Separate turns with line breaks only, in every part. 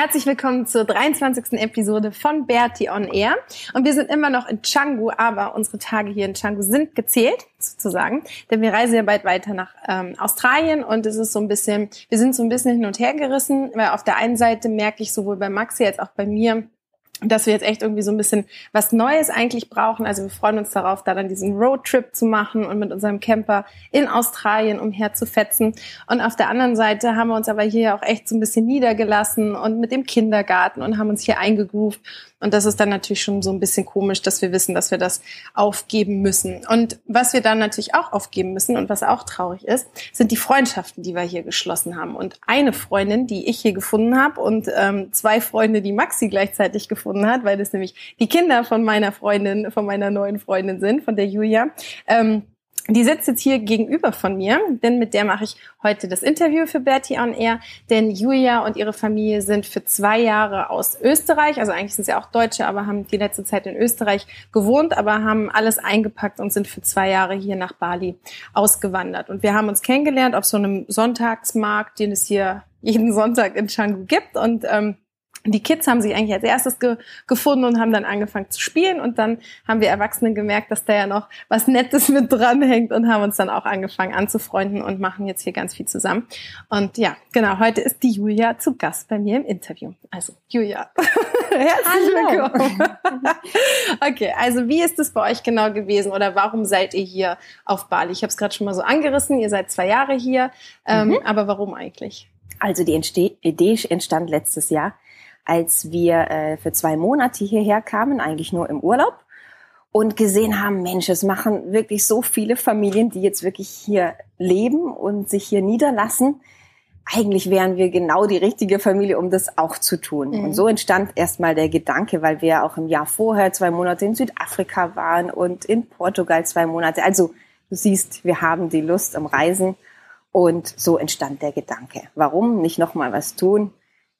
Herzlich willkommen zur 23. Episode von Bertie on Air. Und wir sind immer noch in Canggu, aber unsere Tage hier in Canggu sind gezählt, sozusagen. Denn wir reisen ja bald weiter nach ähm, Australien und es ist so ein bisschen, wir sind so ein bisschen hin und her gerissen, weil auf der einen Seite merke ich sowohl bei Maxi als auch bei mir, dass wir jetzt echt irgendwie so ein bisschen was Neues eigentlich brauchen. Also wir freuen uns darauf, da dann diesen Roadtrip zu machen und mit unserem Camper in Australien umher zu fetzen. Und auf der anderen Seite haben wir uns aber hier auch echt so ein bisschen niedergelassen und mit dem Kindergarten und haben uns hier eingegroovt und das ist dann natürlich schon so ein bisschen komisch, dass wir wissen, dass wir das aufgeben müssen. Und was wir dann natürlich auch aufgeben müssen und was auch traurig ist, sind die Freundschaften, die wir hier geschlossen haben. Und eine Freundin, die ich hier gefunden habe und ähm, zwei Freunde, die Maxi gleichzeitig gefunden hat, weil das nämlich die Kinder von meiner Freundin, von meiner neuen Freundin sind, von der Julia. Ähm, die sitzt jetzt hier gegenüber von mir, denn mit der mache ich heute das Interview für Bertie on Air. Denn Julia und ihre Familie sind für zwei Jahre aus Österreich, also eigentlich sind sie auch Deutsche, aber haben die letzte Zeit in Österreich gewohnt, aber haben alles eingepackt und sind für zwei Jahre hier nach Bali ausgewandert. Und wir haben uns kennengelernt auf so einem Sonntagsmarkt, den es hier jeden Sonntag in Canggu gibt. Und ähm, die Kids haben sich eigentlich als erstes ge gefunden und haben dann angefangen zu spielen und dann haben wir Erwachsenen gemerkt, dass da ja noch was Nettes mit dranhängt und haben uns dann auch angefangen anzufreunden und machen jetzt hier ganz viel zusammen. Und ja, genau, heute ist die Julia zu Gast bei mir im Interview. Also Julia, herzlich willkommen. okay, also wie ist es bei euch genau gewesen oder warum seid ihr hier auf Bali? Ich habe es gerade schon mal so angerissen, ihr seid zwei Jahre hier, ähm, mhm. aber warum eigentlich?
Also die Idee entstand letztes Jahr als wir äh, für zwei Monate hierher kamen, eigentlich nur im Urlaub und gesehen haben, Mensch, es machen wirklich so viele Familien, die jetzt wirklich hier leben und sich hier niederlassen. Eigentlich wären wir genau die richtige Familie, um das auch zu tun. Mhm. Und so entstand erstmal der Gedanke, weil wir auch im Jahr vorher zwei Monate in Südafrika waren und in Portugal zwei Monate. Also du siehst, wir haben die Lust am Reisen und so entstand der Gedanke. Warum nicht nochmal was tun?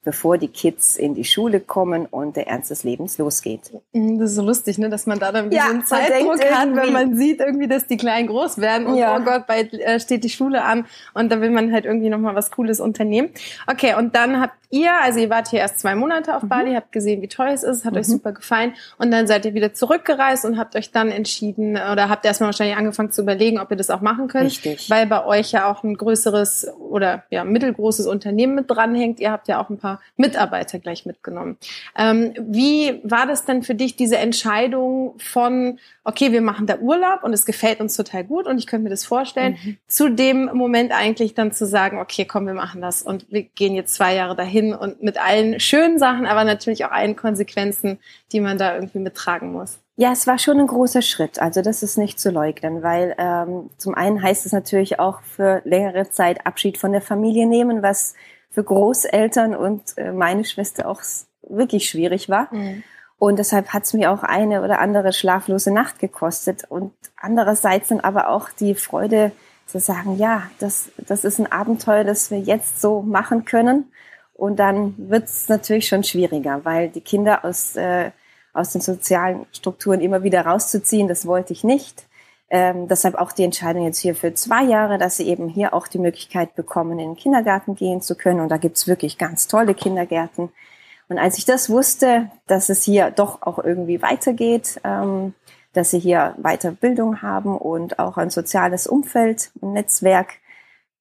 Bevor die Kids in die Schule kommen und der Ernst des Lebens losgeht.
Mhm, das ist so lustig, ne, dass man da dann ja, so einen Zeitdruck hat, wenn man sieht irgendwie, dass die Kleinen groß werden und ja. oh Gott, bald äh, steht die Schule an und da will man halt irgendwie nochmal was Cooles unternehmen. Okay, und dann habt ihr, also ihr wart hier erst zwei Monate auf mhm. Bali, habt gesehen, wie toll es ist, hat mhm. euch super gefallen und dann seid ihr wieder zurückgereist und habt euch dann entschieden oder habt erstmal wahrscheinlich angefangen zu überlegen, ob ihr das auch machen könnt,
Richtig.
weil bei euch ja auch ein größeres oder ja mittelgroßes Unternehmen mit dranhängt. Ihr habt ja auch ein paar paar Mitarbeiter gleich mitgenommen. Ähm, wie war das denn für dich, diese Entscheidung von, okay, wir machen da Urlaub und es gefällt uns total gut und ich könnte mir das vorstellen, mhm. zu dem Moment eigentlich dann zu sagen, okay, komm, wir machen das und wir gehen jetzt zwei Jahre dahin und mit allen schönen Sachen, aber natürlich auch allen Konsequenzen, die man da irgendwie mittragen muss.
Ja, es war schon ein großer Schritt. Also das ist nicht zu leugnen, weil ähm, zum einen heißt es natürlich auch für längere Zeit Abschied von der Familie nehmen, was für Großeltern und äh, meine Schwester auch wirklich schwierig war. Mhm. Und deshalb hat es mir auch eine oder andere schlaflose Nacht gekostet. Und andererseits dann aber auch die Freude zu sagen, ja, das, das ist ein Abenteuer, das wir jetzt so machen können. Und dann wird es natürlich schon schwieriger, weil die Kinder aus, äh, aus den sozialen Strukturen immer wieder rauszuziehen, das wollte ich nicht. Ähm, deshalb auch die Entscheidung jetzt hier für zwei Jahre, dass sie eben hier auch die Möglichkeit bekommen, in den Kindergarten gehen zu können. Und da gibt's wirklich ganz tolle Kindergärten. Und als ich das wusste, dass es hier doch auch irgendwie weitergeht, ähm, dass sie hier Weiterbildung haben und auch ein soziales Umfeld, ein Netzwerk,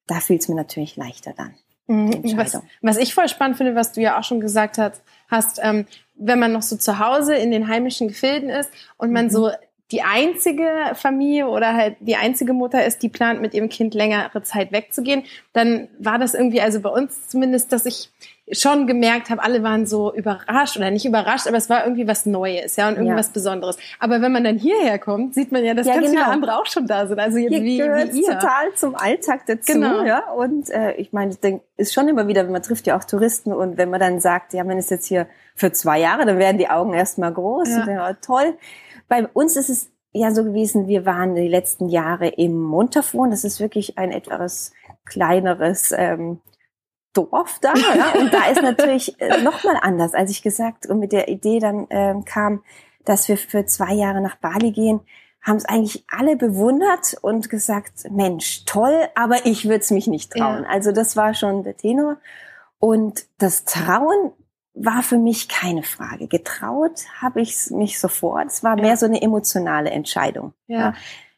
da fiel es mir natürlich leichter dann.
Mhm. Was, was ich voll spannend finde, was du ja auch schon gesagt hast, hast ähm, wenn man noch so zu Hause in den heimischen Gefilden ist und man mhm. so die einzige Familie oder halt die einzige Mutter ist, die plant, mit ihrem Kind längere Zeit wegzugehen, dann war das irgendwie, also bei uns zumindest, dass ich schon gemerkt habe, alle waren so überrascht oder nicht überrascht, aber es war irgendwie was Neues, ja, und irgendwas ja. Besonderes. Aber wenn man dann hierher kommt, sieht man ja, dass ja, ganz genau. viele andere auch schon da sind. Also jetzt Hier wie, wie ihr.
total zum Alltag dazu, genau. ja. Und äh, ich meine, ich denke, ist schon immer wieder, man trifft ja auch Touristen und wenn man dann sagt, ja, man ist jetzt hier für zwei Jahre, dann werden die Augen erstmal groß. Ja. Und dann, oh, toll. Bei uns ist es ja so gewesen, wir waren die letzten Jahre im Montafon. Das ist wirklich ein etwas kleineres ähm, Dorf da. Ja? Und da ist natürlich äh, nochmal anders, als ich gesagt und mit der Idee dann ähm, kam, dass wir für zwei Jahre nach Bali gehen, haben es eigentlich alle bewundert und gesagt, Mensch, toll, aber ich würde es mich nicht trauen. Ja. Also das war schon der Tenor. Und das Trauen war für mich keine Frage. Getraut habe ich mich sofort. Es war mehr so eine emotionale Entscheidung. Ja. ja.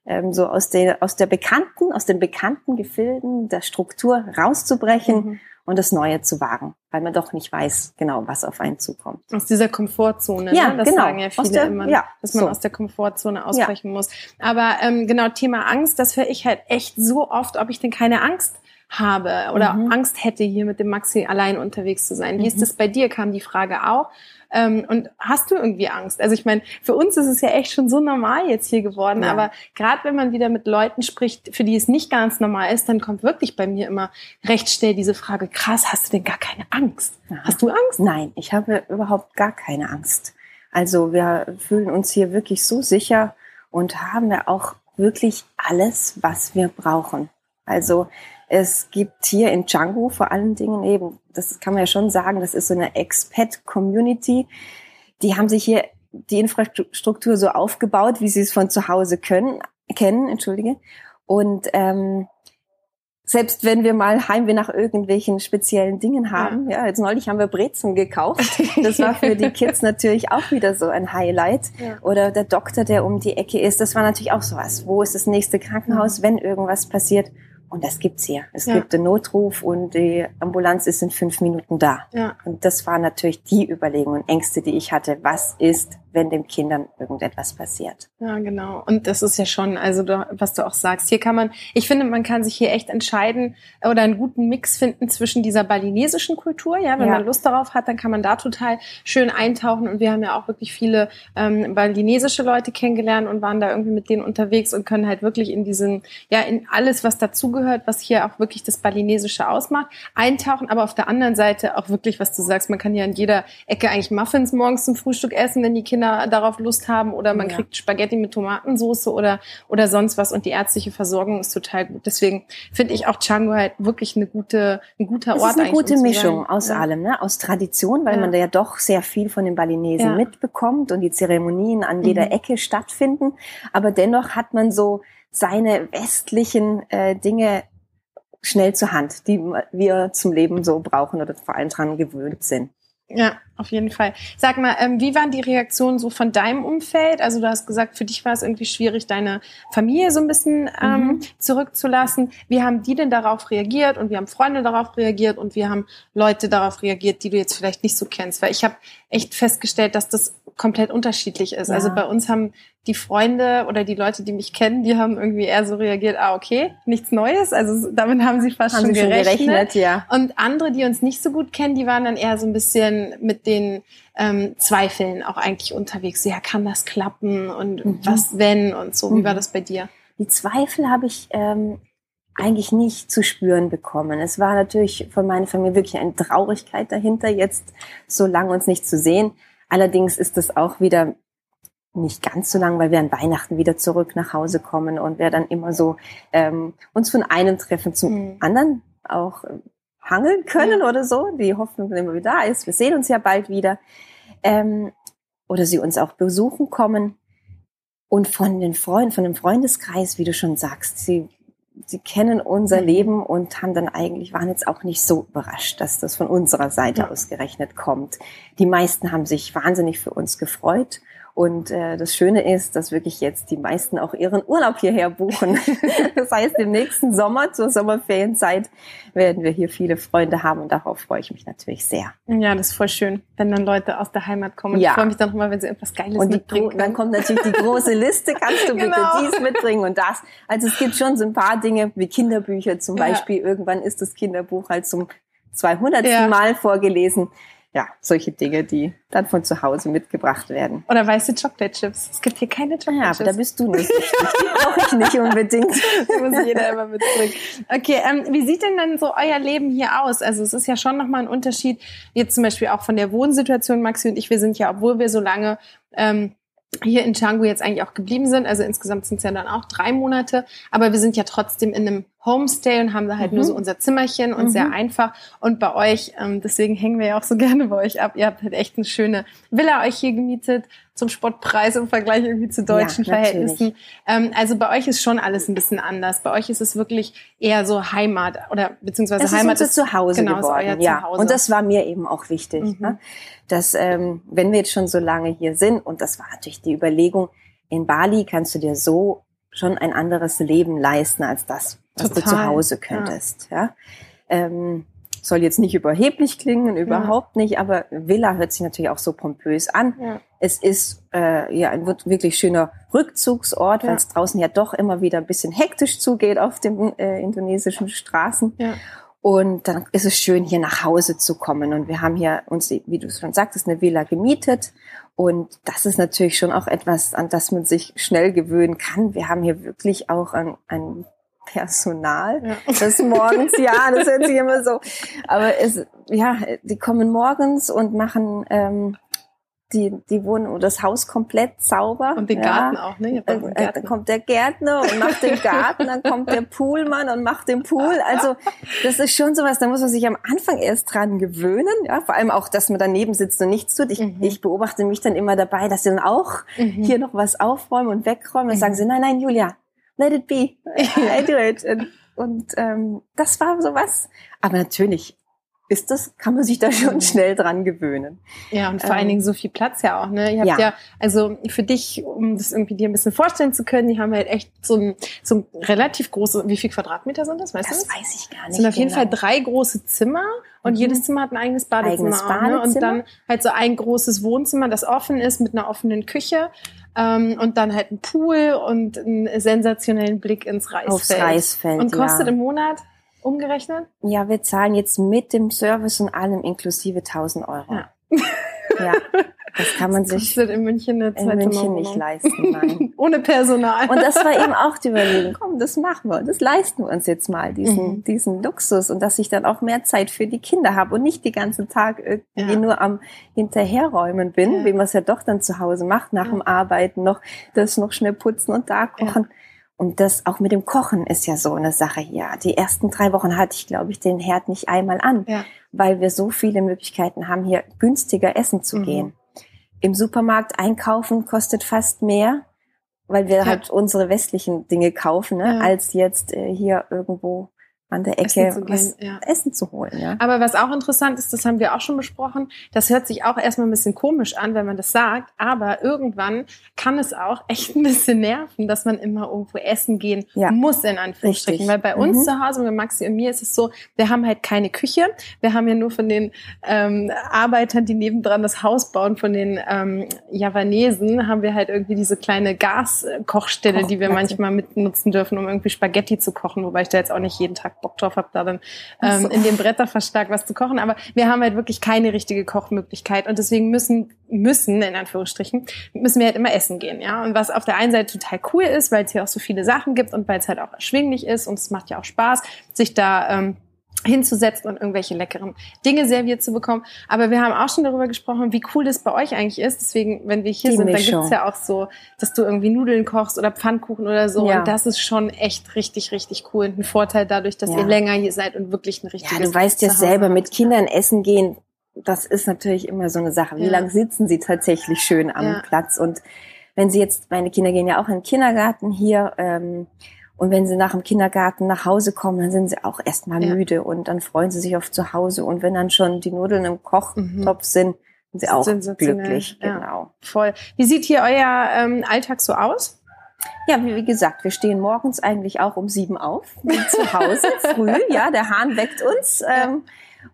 Ähm, so aus der, aus der bekannten, aus den bekannten Gefilden der Struktur rauszubrechen mhm und das Neue zu wagen, weil man doch nicht weiß genau, was auf einen zukommt.
Aus dieser Komfortzone, ja, ne? das genau. sagen ja viele der, immer, ja, dass man so. aus der Komfortzone ausbrechen ja. muss. Aber ähm, genau, Thema Angst, das höre ich halt echt so oft, ob ich denn keine Angst habe oder mhm. Angst hätte, hier mit dem Maxi allein unterwegs zu sein. Wie mhm. ist das bei dir? Kam die Frage auch. Ähm, und hast du irgendwie Angst? Also ich meine, für uns ist es ja echt schon so normal jetzt hier geworden, ja. aber gerade wenn man wieder mit Leuten spricht, für die es nicht ganz normal ist, dann kommt wirklich bei mir immer recht schnell diese Frage, krass, hast du denn gar keine Angst? Ja. Hast du Angst?
Nein, ich habe überhaupt gar keine Angst. Also wir fühlen uns hier wirklich so sicher und haben ja auch wirklich alles, was wir brauchen. Also es gibt hier in Django vor allen Dingen eben, das kann man ja schon sagen, das ist so eine Expat-Community. Die haben sich hier die Infrastruktur so aufgebaut, wie sie es von zu Hause können, kennen, entschuldige. Und ähm, selbst wenn wir mal Heimweh nach irgendwelchen speziellen Dingen haben, ja, ja jetzt neulich haben wir Brezen gekauft. Das war für die Kids natürlich auch wieder so ein Highlight. Ja. Oder der Doktor, der um die Ecke ist, das war natürlich auch sowas. Wo ist das nächste Krankenhaus, mhm. wenn irgendwas passiert? Und das gibt's hier. Es ja. gibt den Notruf und die Ambulanz ist in fünf Minuten da. Ja. Und das war natürlich die Überlegung und Ängste, die ich hatte. Was ist, wenn dem Kindern irgendetwas passiert.
Ja, genau. Und das ist ja schon, also was du auch sagst, hier kann man, ich finde, man kann sich hier echt entscheiden oder einen guten Mix finden zwischen dieser balinesischen Kultur, ja, wenn ja. man Lust darauf hat, dann kann man da total schön eintauchen und wir haben ja auch wirklich viele ähm, balinesische Leute kennengelernt und waren da irgendwie mit denen unterwegs und können halt wirklich in diesen, ja, in alles, was dazugehört, was hier auch wirklich das Balinesische ausmacht, eintauchen, aber auf der anderen Seite auch wirklich, was du sagst, man kann ja an jeder Ecke eigentlich Muffins morgens zum Frühstück essen, wenn die Kinder Kinder darauf Lust haben oder man ja. kriegt Spaghetti mit Tomatensauce oder, oder sonst was und die ärztliche Versorgung ist total gut. Deswegen finde ich auch Django halt wirklich eine gute, ein guter
das
Ort.
ist eine gute um Mischung aus ja. allem, ne? aus Tradition, weil ja. man da ja doch sehr viel von den Balinesen mitbekommt und die Zeremonien an jeder mhm. Ecke stattfinden. Aber dennoch hat man so seine westlichen äh, Dinge schnell zur Hand, die wir zum Leben so brauchen oder vor allem dran gewöhnt sind.
Ja, auf jeden Fall. Sag mal, ähm, wie waren die Reaktionen so von deinem Umfeld? Also du hast gesagt, für dich war es irgendwie schwierig, deine Familie so ein bisschen ähm, mhm. zurückzulassen. Wie haben die denn darauf reagiert und wie haben Freunde darauf reagiert und wie haben Leute darauf reagiert, die du jetzt vielleicht nicht so kennst? Weil ich habe echt festgestellt, dass das komplett unterschiedlich ist. Also ja. Also bei uns haben die Freunde oder die Leute, die mich kennen, die haben irgendwie eher so reagiert, ah, okay, nichts Neues. Also damit haben sie fast haben schon, sie gerechnet. schon gerechnet. ja. Und andere, die uns nicht so gut kennen, die waren dann eher so ein bisschen mit den ähm, Zweifeln auch eigentlich unterwegs. Ja, kann das klappen und mhm. was wenn und so. Wie mhm. war das bei dir?
Die Zweifel habe ich ähm, eigentlich nicht zu spüren bekommen. Es war natürlich von meiner Familie wirklich eine Traurigkeit dahinter, jetzt so lange uns nicht zu sehen. Allerdings ist das auch wieder nicht ganz so lang, weil wir an Weihnachten wieder zurück nach Hause kommen und wir dann immer so ähm, uns von einem Treffen zum mhm. anderen auch hangeln können ja. oder so. Die Hoffnung immer wieder da ist. Wir sehen uns ja bald wieder. Ähm, oder sie uns auch besuchen kommen. Und von den Freunden, von dem Freundeskreis, wie du schon sagst, sie, sie kennen unser mhm. Leben und haben dann eigentlich, waren jetzt auch nicht so überrascht, dass das von unserer Seite ja. ausgerechnet kommt. Die meisten haben sich wahnsinnig für uns gefreut Und äh, das Schöne ist, dass wirklich jetzt die meisten auch ihren Urlaub hierher buchen. das heißt, im nächsten Sommer zur Sommerferienzeit werden wir hier viele Freunde haben und darauf freue ich mich natürlich sehr.
Ja, das ist voll schön, wenn dann Leute aus der Heimat kommen.
Ja.
Ich freue mich dann nochmal, wenn sie etwas Geiles
Und
mitbringen.
gro- dann kommt natürlich die große Liste, kannst du bitte
Genau.
dies mitbringen und das. Also es gibt schon so ein paar Dinge wie Kinderbücher zum
Ja.
Beispiel. Irgendwann ist das Kinderbuch halt zum 200.
Ja.
Mal vorgelesen. Ja, solche Dinge, die dann von zu Hause mitgebracht werden.
Oder weiße Chocolate Chips. Es gibt hier keine Chocolate
Ja,
Chips.
aber da bist du nicht. Die brauche ich nicht unbedingt.
Die muss jeder immer mitbringen. Okay, ähm, wie sieht denn dann so euer Leben hier aus? Also es ist ja schon nochmal ein Unterschied, jetzt zum Beispiel auch von der Wohnsituation, Maxi und ich, wir sind ja, obwohl wir so lange ähm, hier in Canggu jetzt eigentlich auch geblieben sind, also insgesamt sind es ja dann auch drei Monate, aber wir sind ja trotzdem in einem Homestay und haben da halt
Mhm.
nur so unser Zimmerchen und
Mhm.
sehr einfach. Und bei euch, ähm, deswegen hängen wir ja auch so gerne bei euch ab, ihr habt halt echt eine schöne Villa euch hier gemietet, zum Spottpreis im Vergleich irgendwie zu deutschen
Ja.
Verhältnissen. Ähm, also bei euch ist schon alles ein bisschen anders. Bei euch ist es wirklich eher so Heimat oder beziehungsweise
Es ist
Heimat
unser Zuhause
genau, ist
geworden.
euer
ja.
Zuhause.
Und das war mir eben auch wichtig,
Mhm.
ne? dass wenn wir jetzt schon so lange hier sind, und das war natürlich die Überlegung, in Bali kannst du dir so schon ein anderes Leben leisten als das, was du
Total,
zu Hause könntest. Ja. Ähm, soll jetzt nicht überheblich klingen, überhaupt nicht, aber Villa hört sich natürlich auch so pompös an.
Ja.
Es ist äh, ja ein wirklich schöner Rückzugsort,
Ja.
weil es draußen ja doch immer wieder ein bisschen hektisch zugeht auf den äh, indonesischen Straßen.
Ja.
Und dann ist es schön, hier nach Hause zu kommen. Und wir haben hier uns, wie du schon sagtest, eine Villa gemietet. Und das ist natürlich schon auch etwas, an das man sich schnell gewöhnen kann. Wir haben hier wirklich auch ein, ein Personal,
Ja.
das morgens, ja, das hört sich immer so, aber es, ja, die kommen morgens und machen ähm, die, die oder das Haus komplett sauber.
Und den
ja.
Garten auch, ne?
Äh, äh,
Garten.
Dann kommt der Gärtner und macht den Garten, dann kommt der Poolmann und macht den Pool. Also das ist schon sowas, da muss man sich am Anfang erst dran gewöhnen. Ja, vor allem auch, dass man daneben sitzt und nichts tut. Ich,
Mhm.
ich beobachte mich dann immer dabei, dass sie dann auch
Mhm.
hier noch was aufräumen und wegräumen. Dann
Mhm.
sagen sie, nein, nein, Julia, let it be. I do it. Und, und ähm, das war sowas. Aber natürlich ist das, kann man sich da schon
Mhm.
schnell dran gewöhnen.
Ja, und vor
Ähm,
allen Dingen so viel Platz ja auch, ne? Ihr habt ja.
ja.
also für dich, um das irgendwie dir ein bisschen vorstellen zu können, die haben halt echt so ein, so ein relativ große, wie viel Quadratmeter sind das, weißt du
Das
das?
weiß ich gar
Es
nicht.
sind auf jeden
genau.
Fall drei große Zimmer und
Mhm.
jedes Zimmer hat ein eigenes Badezimmer.
Eigenes
auch, ne? Und
Badezimmer.
dann halt so ein großes Wohnzimmer, das offen ist mit einer offenen Küche ähm, und dann halt ein Pool und einen sensationellen Blick ins Reisfeld.
Aufs Reisfeld.
Und kostet
ja.
im Monat umgerechnet?
Ja, wir zahlen jetzt mit dem Service und allem inklusive 1000 Euro.
Ja.
Ja, das kann man sich
Kostet in München
in München nicht leisten. Nein.
Ohne Personal.
Und das war eben auch die Überlegung, komm, das machen wir, das leisten wir uns jetzt mal, diesen,
Mhm.
diesen Luxus und dass ich dann auch mehr Zeit für die Kinder habe und nicht den ganzen Tag irgendwie
Ja.
nur am Hinterherräumen bin,
Ja.
wie man es ja doch dann zu Hause macht, nach
Ja.
dem Arbeiten noch das noch schnell putzen und da kochen. Und das auch mit dem Kochen ist ja so eine Sache hier. Die ersten drei Wochen hatte ich, glaube ich, den Herd nicht einmal an,
Ja.
weil wir so viele Möglichkeiten haben, hier günstiger essen zu
Mhm.
gehen. Im Supermarkt einkaufen kostet fast mehr, weil wir
Ja.
halt unsere westlichen Dinge kaufen, ne,
Ja.
als jetzt äh, hier irgendwo an der
Essen
Ecke
gehen,
was
ja.
Essen zu holen. Ja.
Aber was auch interessant ist, das haben wir auch schon besprochen, das hört sich auch erstmal ein bisschen komisch an, wenn man das sagt, aber irgendwann kann es auch echt ein bisschen nerven, dass man immer irgendwo essen gehen
Ja.
muss, in Anführungsstrichen.
Richtig.
Weil bei uns
Mhm.
zu Hause, mit Maxi und mir, ist es so, wir haben halt keine Küche. Wir haben ja nur von den ähm, Arbeitern, die nebendran das Haus bauen, von den ähm, Javanesen, haben wir halt irgendwie diese kleine Gaskochstelle, die wir manchmal mitnutzen dürfen, um irgendwie Spaghetti zu kochen, wobei ich da jetzt auch nicht jeden Tag Bock drauf habe, da dann ähm,
so.
in dem Bretterverschlag was zu kochen. Aber wir haben halt wirklich keine richtige Kochmöglichkeit und deswegen müssen, müssen, in Anführungsstrichen, müssen wir halt immer essen gehen, ja. Und was auf der einen Seite total cool ist, weil es hier auch so viele Sachen gibt und weil es halt auch erschwinglich ist und es macht ja auch Spaß, sich da ähm, hinzusetzen und irgendwelche leckeren Dinge serviert zu bekommen. Aber wir haben auch schon darüber gesprochen, wie cool das bei euch eigentlich ist. Deswegen, wenn wir hier
Die
sind, dann
Mischung.
gibt's ja auch so, dass du irgendwie Nudeln kochst oder Pfannkuchen oder so.
Ja.
Und das ist schon echt richtig, richtig cool. Und ein Vorteil dadurch, dass
Ja.
ihr länger hier seid und wirklich ein richtiges
Ja, du weißt ja selber, mit Kindern essen gehen, das ist natürlich immer so eine Sache. Wie
Ja.
lange sitzen sie tatsächlich schön am. Platz? Und wenn sie jetzt, meine Kinder gehen ja auch in den Kindergarten hier, ähm, und wenn sie nach dem Kindergarten nach Hause kommen, dann sind sie auch erstmal
Ja.
müde und dann freuen sie sich auf zu Hause. Und wenn dann schon die Nudeln im Kochtopf
Mhm.
sind, sind sie auch
Sensationell,
glücklich.
ja.
Genau.
Voll. Wie sieht hier euer ähm, Alltag so aus?
Ja, wie, wie gesagt, wir stehen morgens eigentlich auch um sieben auf, zu Hause, früh, ja, der Hahn weckt uns. Ähm,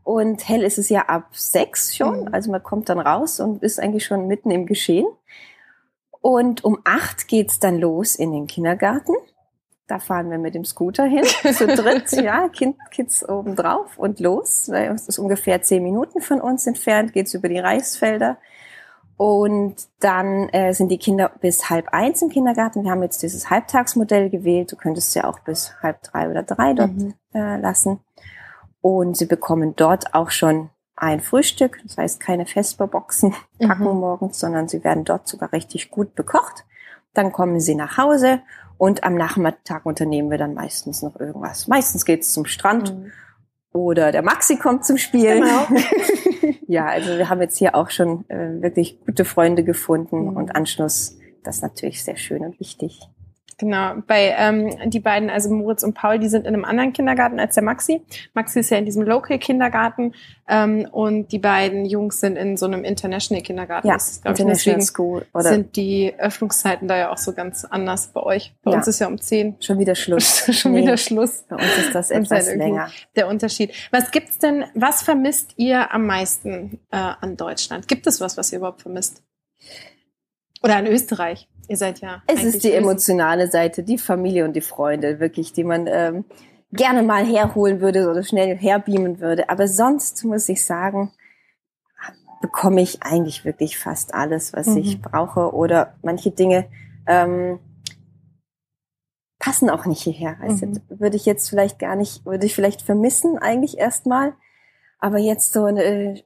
und hell ist es ja ab sechs schon,
Mhm.
also man kommt dann raus und ist eigentlich schon mitten im Geschehen. Und um acht geht's dann los in den Kindergarten. Da fahren wir mit dem Scooter hin, zu dritt, ja, kind, Kids oben drauf und los. weil Es ist ungefähr zehn Minuten von uns entfernt, geht's über die Reisfelder. Und dann äh, sind die Kinder bis halb eins im Kindergarten. Wir haben jetzt dieses Halbtagsmodell gewählt. Du könntest ja auch bis halb drei oder drei dort
Mhm.
äh, lassen. Und sie bekommen dort auch schon ein Frühstück. Das heißt, keine Vesperboxen packen
Mhm.
morgens, sondern sie werden dort sogar richtig gut bekocht. Dann kommen sie nach Hause und am Nachmittag unternehmen wir dann meistens noch irgendwas. Meistens geht's zum Strand
Mhm.
oder der Maxi kommt zum Spielen.
Genau.
ja, also wir haben jetzt hier auch schon äh, wirklich gute Freunde gefunden
Mhm.
und Anschluss. Das ist natürlich sehr schön und wichtig.
Genau, bei ähm, die beiden, also Moritz und Paul, die sind in einem anderen Kindergarten als der Maxi. Maxi ist ja in diesem Local-Kindergarten ähm, und die beiden Jungs sind in so einem International-Kindergarten.
Ja,
Das ist, ich,
International
deswegen
School oder
sind die Öffnungszeiten da ja auch so ganz anders bei euch. Bei
Ja.
uns ist ja um 10
schon wieder Schluss.
schon
Nee,
wieder Schluss.
Bei uns ist das etwas
halt irgendwie
länger.
Der Unterschied. Was gibt's denn, was vermisst ihr am meisten äh, an Deutschland? Gibt es was, was ihr überhaupt vermisst? Oder an Österreich? Ihr seid ja.
Es ist die emotionale Seite, die Familie und die Freunde, wirklich, die man ähm, gerne mal herholen würde oder schnell herbeamen würde. Aber sonst muss ich sagen, bekomme ich eigentlich wirklich fast alles, was
Mhm.
ich brauche. Oder manche Dinge ähm, passen auch nicht hierher. Also
Mhm.
würde ich jetzt vielleicht gar nicht, würde ich vielleicht vermissen eigentlich erstmal. Aber jetzt so eine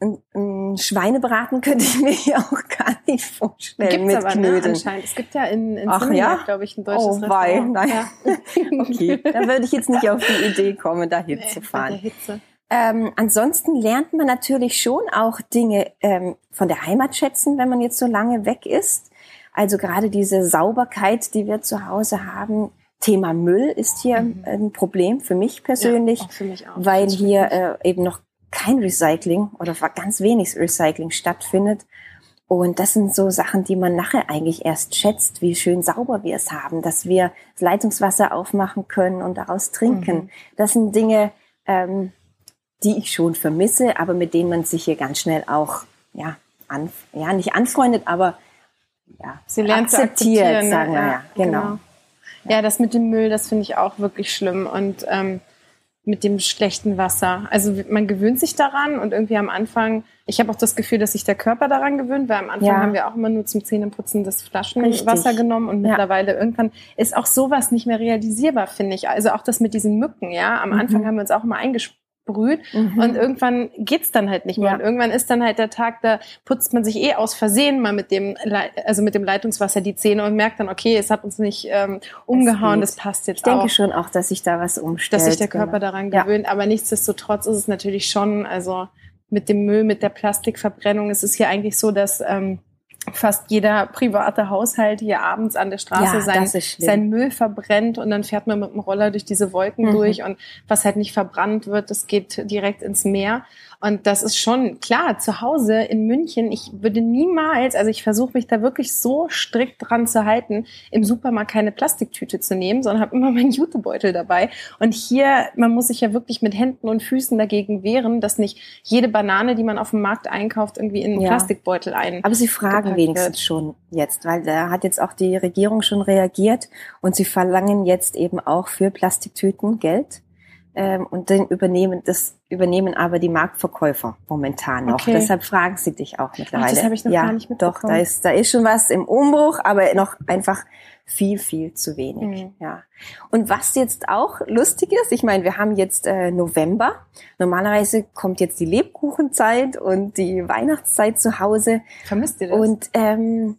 ein, ein Schweinebraten könnte ich mir hier auch gar nicht vorstellen
Gibt's
mit
aber ne,
Knödeln.
anscheinend. Es gibt ja in, in
Ach ja?
glaube ich, ein deutsches
Oh,
Restaurant.
nein.
Ja.
Okay, da würde ich jetzt nicht auf die Idee kommen, da
Nee,
hinzufahren.
Hitze.
Ähm, ansonsten lernt man natürlich schon auch Dinge ähm, von der Heimat schätzen, wenn man jetzt so lange weg ist. Also gerade diese Sauberkeit, die wir zu Hause haben. Thema Müll ist hier
Mhm.
ein Problem für mich persönlich,
Ja, für mich auch.
weil hier äh, eben noch kein Recycling oder ganz wenig Recycling stattfindet. Und das sind so Sachen, die man nachher eigentlich erst schätzt, wie schön sauber wir es haben, dass wir das Leitungswasser aufmachen können und daraus trinken.
Mhm.
Das sind Dinge, ähm, die ich schon vermisse, aber mit denen man sich hier ganz schnell auch, ja, an, ja nicht anfreundet, aber ja,
Sie lernt zu
akzeptiert,
ne?
sagen wir ja, genau.
Ja, das mit dem Müll, das finde ich auch wirklich schlimm. Und ähm, mit dem schlechten Wasser. Also man gewöhnt sich daran und irgendwie am Anfang, ich habe auch das Gefühl, dass sich der Körper daran gewöhnt, weil am Anfang
Ja.
haben wir auch immer nur zum Zähneputzen das Flaschenwasser genommen und
Ja.
mittlerweile irgendwann ist auch sowas nicht mehr realisierbar, finde ich. Also auch das mit diesen Mücken, ja. Am
Mhm.
Anfang haben wir uns auch immer eingesprüht
Mhm.
und irgendwann geht's dann halt nicht mehr.
Ja.
Und irgendwann ist dann halt der Tag, da putzt man sich eh aus Versehen mal mit dem, Lei- also mit dem Leitungswasser die Zähne und merkt dann, okay, es hat uns nicht ähm, umgehauen, das passt jetzt
ich denke
auch.
schon auch, dass sich da was umstellt.
dass sich der Körper
genau.
daran
Ja.
gewöhnt. Aber nichtsdestotrotz ist es natürlich schon, also mit dem Müll, mit der Plastikverbrennung ist es hier eigentlich so, dass ähm, fast jeder private Haushalt hier abends an der Straße
Ja,
sein, sein Müll verbrennt und dann fährt man mit dem Roller durch diese Wolken
Mhm.
durch und was halt nicht verbrannt wird, das geht direkt ins Meer. Und das ist schon klar, zu Hause in München, ich würde niemals, also ich versuche mich da wirklich so strikt dran zu halten, im Supermarkt keine Plastiktüte zu nehmen, sondern habe immer meinen Jutebeutel dabei. Und hier, man muss sich ja wirklich mit Händen und Füßen dagegen wehren, dass nicht jede Banane, die man auf dem Markt einkauft, irgendwie in einen
Ja.
Plastikbeutel ein.
Aber sie fragen wenigstens
wird.
schon jetzt, weil da hat jetzt auch die Regierung schon reagiert und sie verlangen jetzt eben auch für Plastiktüten Geld. Ähm, und dann übernehmen das übernehmen aber die Marktverkäufer momentan noch.
Okay.
Deshalb fragen sie dich auch mittlerweile.
das habe ich noch
ja,
gar nicht
Doch, da
mitbekommen.
ist da ist schon was im Umbruch, aber noch einfach viel viel zu wenig.
Mhm.
Ja. Und was jetzt auch lustig ist, ich meine, wir haben jetzt äh, November. Normalerweise kommt jetzt die Lebkuchenzeit und die Weihnachtszeit zu Hause.
Vermisst ihr das?
Und ähm,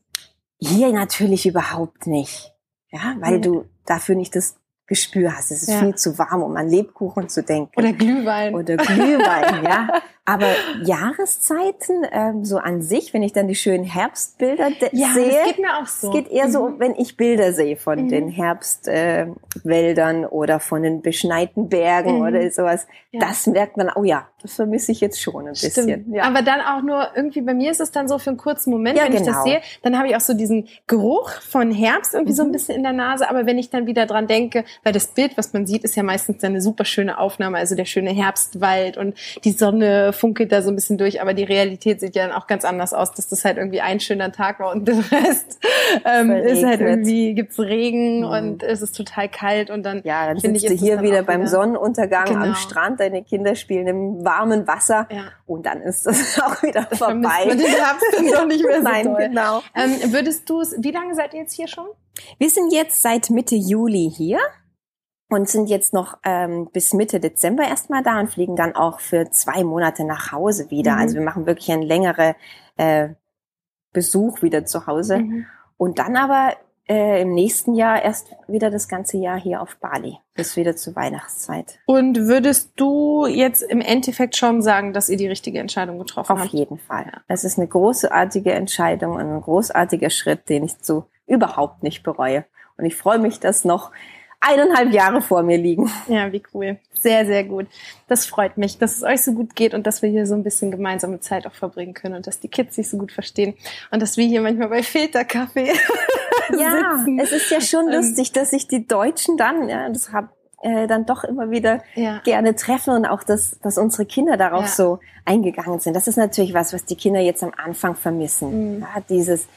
hier natürlich überhaupt nicht. Ja, weil
Mhm.
du dafür nicht das Gespür hast. Es ist
Ja.
viel zu warm, um an Lebkuchen zu denken.
Oder Glühwein.
Oder Glühwein, ja. Aber Jahreszeiten, ähm, so an sich, wenn ich dann die schönen Herbstbilder de-
ja,
sehe,
das geht mir auch so.
es geht eher so,
Mhm.
wenn ich Bilder sehe von
Mhm.
den Herbstwäldern äh, oder von den beschneiten Bergen
Mhm.
oder sowas.
Ja.
Das merkt man, oh ja, das vermisse ich jetzt schon ein bisschen.
Stimmt. Ja. Aber dann auch nur irgendwie, bei mir ist es dann so für einen kurzen Moment, ja, wenn genau. ich das genau. sehe, dann habe ich auch so diesen Geruch von Herbst irgendwie so ein mhm. bisschen in der Nase. Aber wenn ich dann wieder dran denke, weil das Bild, was man sieht, ist ja meistens eine super schöne Aufnahme, also der schöne Herbstwald und die Sonne funkelt da so ein bisschen durch, aber die Realität sieht ja dann auch ganz anders aus, dass das halt irgendwie ein schöner Tag war und der Rest ähm, ist halt irgendwie, gibt's Regen mhm. und es ist total kalt und dann,
ja, dann finde ich, ist hier wieder beim wieder, Sonnenuntergang genau. am Strand, deine Kinder spielen im warmen Wasser ja. und dann ist das auch wieder vorbei.
Man den Herbst doch nicht mehr so
Nein,
toll.
genau.
Ähm, würdest du es, wie lange seid ihr jetzt hier schon?
Wir sind jetzt seit Mitte Juli hier und sind jetzt noch ähm, bis Mitte Dezember erstmal da und fliegen dann auch für zwei Monate nach Hause wieder. Mhm. Also wir machen wirklich einen längeren äh, Besuch wieder zu Hause. Mhm. Und dann aber äh, im nächsten Jahr erst wieder das ganze Jahr hier auf Bali, bis wieder zur Weihnachtszeit.
Und würdest du jetzt im Endeffekt schon sagen, dass ihr die richtige Entscheidung getroffen
auf
habt?
Auf jeden Fall. Es ist eine großartige Entscheidung und ein großartiger Schritt, den ich so überhaupt nicht bereue. Und ich freue mich, dass noch eineinhalb Jahre vor mir liegen.
Ja, wie cool. Sehr, sehr gut. Das freut mich, dass es euch so gut geht und dass wir hier so ein bisschen gemeinsame Zeit auch verbringen können und dass die Kids sich so gut verstehen und dass wir hier manchmal bei Filterkaffee
Ja,
sitzen.
es ist ja schon ähm, lustig, dass sich die Deutschen dann, ja, das hab, äh, dann doch immer wieder ja. gerne treffen und auch, dass, dass unsere Kinder darauf ja. so eingegangen sind. Das ist natürlich was, was die Kinder jetzt am Anfang vermissen. Mhm. Ja, dieses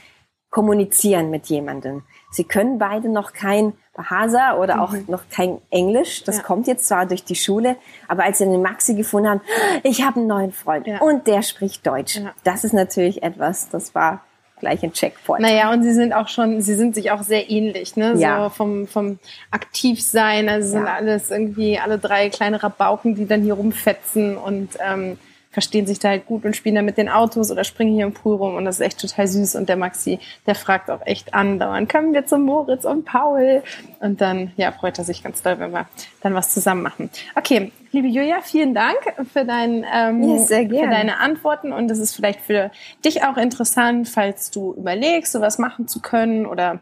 Kommunizieren mit jemandem. Sie können beide noch kein Bahasa oder auch mhm. noch kein Englisch. Das ja. kommt jetzt zwar durch die Schule, aber als sie den Maxi gefunden haben, ich habe einen neuen Freund ja. und der spricht Deutsch. Ja. Das ist natürlich etwas, das war gleich ein Checkpoint.
Naja, und sie sind auch schon, sie sind sich auch sehr ähnlich, ne? Ja. So vom, vom Aktivsein. Also sind alles irgendwie alle drei kleine Rabauken, die dann hier rumfetzen und ähm, verstehen sich da halt gut und spielen da mit den Autos oder springen hier im Pool rum und das ist echt total süß. Und der Maxi, der fragt auch echt andauernd, können wir zum Moritz und Paul? Und dann, ja, freut er sich ganz doll, wenn wir dann was zusammen machen. Okay, liebe Julia, vielen Dank für, dein, ähm, ja, für deine Antworten und das ist vielleicht für dich auch interessant, falls du überlegst, sowas machen zu können oder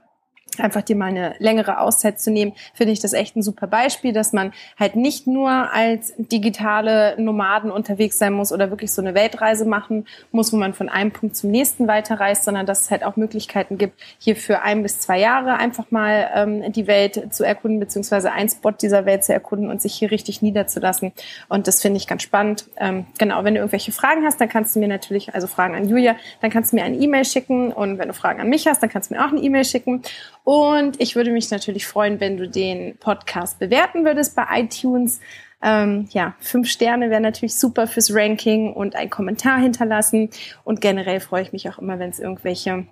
einfach dir mal eine längere Auszeit zu nehmen, finde ich das echt ein super Beispiel, dass man halt nicht nur als digitale Nomaden unterwegs sein muss oder wirklich so eine Weltreise machen muss, wo man von einem Punkt zum nächsten weiterreist, sondern dass es halt auch Möglichkeiten gibt, hier für ein bis zwei Jahre einfach mal ähm, die Welt zu erkunden, beziehungsweise ein Spot dieser Welt zu erkunden und sich hier richtig niederzulassen. Und das finde ich ganz spannend. Ähm, genau, wenn du irgendwelche Fragen hast, dann kannst du mir natürlich, also Fragen an Julia, dann kannst du mir eine E-Mail schicken und wenn du Fragen an mich hast, dann kannst du mir auch eine E-Mail schicken. Und ich würde mich natürlich freuen, wenn du den Podcast bewerten würdest bei iTunes. Ähm, ja, fünf Sterne wäre natürlich super fürs Ranking und ein Kommentar hinterlassen. Und generell freue ich mich auch immer, wenn es irgendwelche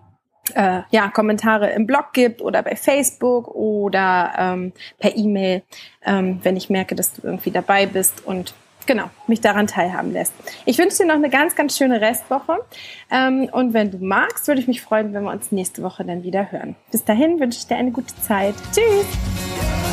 äh, ja, Kommentare im Blog gibt oder bei Facebook oder ähm, per E-Mail, ähm, wenn ich merke, dass du irgendwie dabei bist und genau, mich daran teilhaben lässt. Ich wünsche dir noch eine ganz, ganz schöne Restwoche. Ähm, und wenn du magst, würde ich mich freuen, wenn wir uns nächste Woche dann wieder hören. Bis dahin wünsche ich dir eine gute Zeit. Tschüss!